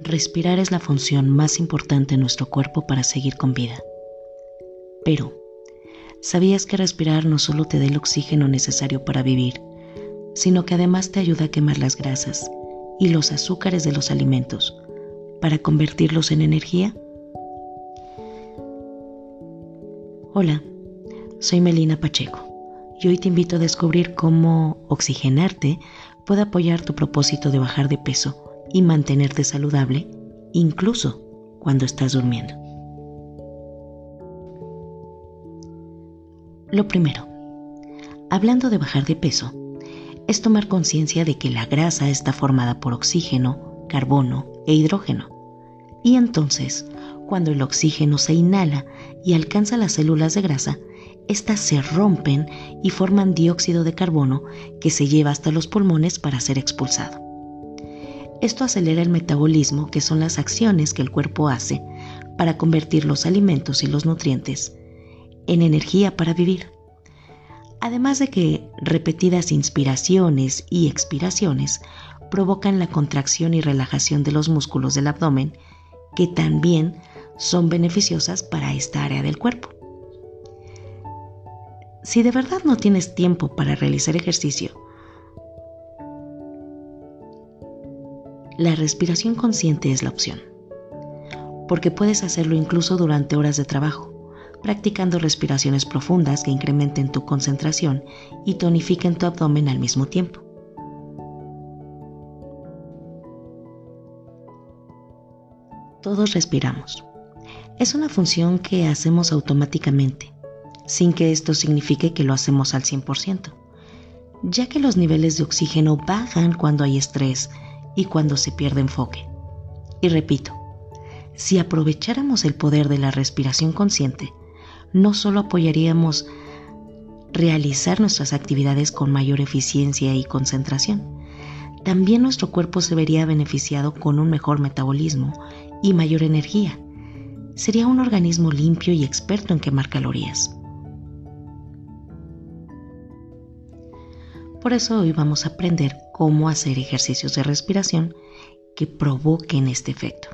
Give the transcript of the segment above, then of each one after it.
respirar es la función más importante en nuestro cuerpo para seguir con vida. Pero, ¿sabías que respirar no solo te da el oxígeno necesario para vivir, sino que además te ayuda a quemar las grasas y los azúcares de los alimentos para convertirlos en energía? Hola, soy Melina Pacheco y hoy te invito a descubrir cómo oxigenarte puede apoyar tu propósito de bajar de peso y mantenerte saludable incluso cuando estás durmiendo. Lo primero, hablando de bajar de peso, es tomar conciencia de que la grasa está formada por oxígeno, carbono e hidrógeno. Y entonces, cuando el oxígeno se inhala y alcanza las células de grasa, éstas se rompen y forman dióxido de carbono que se lleva hasta los pulmones para ser expulsado. Esto acelera el metabolismo, que son las acciones que el cuerpo hace para convertir los alimentos y los nutrientes en energía para vivir. Además de que repetidas inspiraciones y expiraciones provocan la contracción y relajación de los músculos del abdomen, que también son beneficiosas para esta área del cuerpo. Si de verdad no tienes tiempo para realizar ejercicio, la respiración consciente es la opción, porque puedes hacerlo incluso durante horas de trabajo, practicando respiraciones profundas que incrementen tu concentración y tonifiquen tu abdomen al mismo tiempo. Todos respiramos. Es una función que hacemos automáticamente sin que esto signifique que lo hacemos al 100%, ya que los niveles de oxígeno bajan cuando hay estrés y cuando se pierde enfoque. Y repito, si aprovecháramos el poder de la respiración consciente, no solo apoyaríamos realizar nuestras actividades con mayor eficiencia y concentración, también nuestro cuerpo se vería beneficiado con un mejor metabolismo y mayor energía. Sería un organismo limpio y experto en quemar calorías. Por eso hoy vamos a aprender cómo hacer ejercicios de respiración que provoquen este efecto.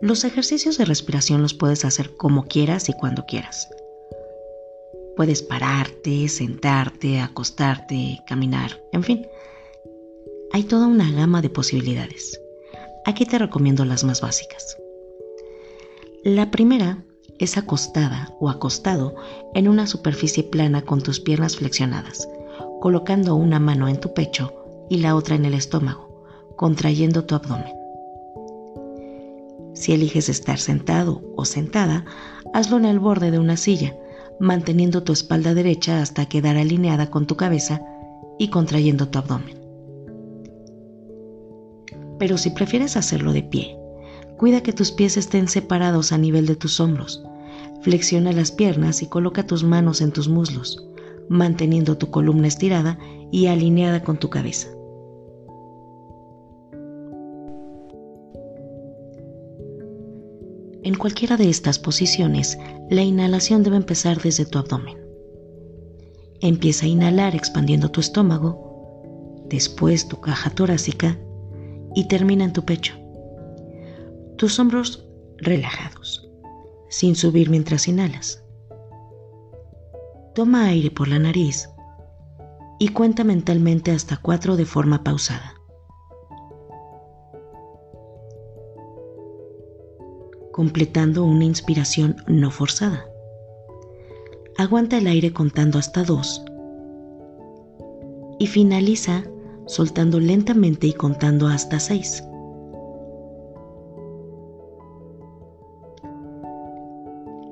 Los ejercicios de respiración los puedes hacer como quieras y cuando quieras. Puedes pararte, sentarte, acostarte, caminar, en fin. Hay toda una gama de posibilidades. Aquí te recomiendo las más básicas. La primera es acostada o acostado en una superficie plana con tus piernas flexionadas, colocando una mano en tu pecho y la otra en el estómago, contrayendo tu abdomen. Si eliges estar sentado o sentada, hazlo en el borde de una silla, manteniendo tu espalda derecha hasta quedar alineada con tu cabeza y contrayendo tu abdomen. Pero si prefieres hacerlo de pie, cuida que tus pies estén separados a nivel de tus hombros Flexiona las piernas y coloca tus manos en tus muslos, manteniendo tu columna estirada y alineada con tu cabeza. En cualquiera de estas posiciones, la inhalación debe empezar desde tu abdomen. Empieza a inhalar expandiendo tu estómago, después tu caja torácica y termina en tu pecho. Tus hombros relajados sin subir mientras inhalas. Toma aire por la nariz y cuenta mentalmente hasta cuatro de forma pausada. completando una inspiración no forzada. Aguanta el aire contando hasta dos y finaliza soltando lentamente y contando hasta seis.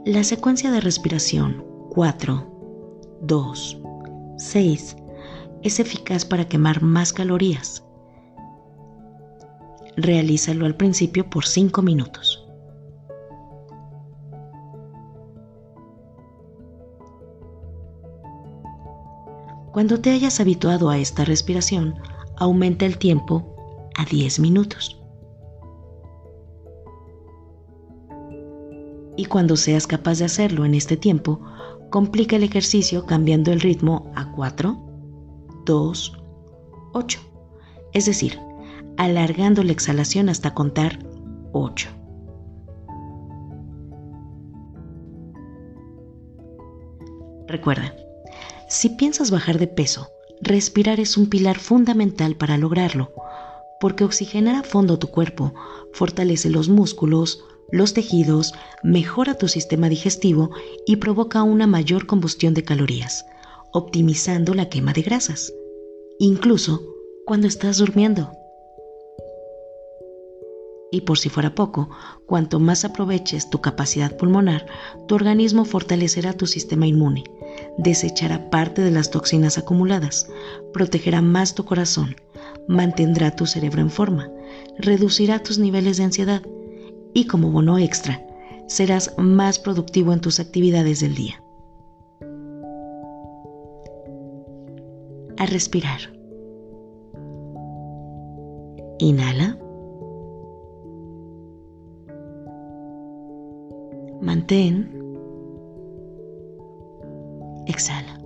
La secuencia de respiración 4, 2, 6 es eficaz para quemar más calorías. Realízalo al principio por 5 minutos. Cuando te hayas habituado a esta respiración, aumenta el tiempo a 10 minutos. Y cuando seas capaz de hacerlo en este tiempo, complica el ejercicio cambiando el ritmo a 4, 2, 8. Es decir, alargando la exhalación hasta contar 8. Recuerda, si piensas bajar de peso, respirar es un pilar fundamental para lograrlo, porque oxigenar a fondo tu cuerpo fortalece los músculos, los tejidos, mejora tu sistema digestivo y provoca una mayor combustión de calorías, optimizando la quema de grasas, incluso cuando estás durmiendo. Y por si fuera poco, cuanto más aproveches tu capacidad pulmonar, tu organismo fortalecerá tu sistema inmune, desechará parte de las toxinas acumuladas, protegerá más tu corazón, mantendrá tu cerebro en forma, reducirá tus niveles de ansiedad y como bono extra, serás más productivo en tus actividades del día. A respirar. Inhala. Mantén. Exhala.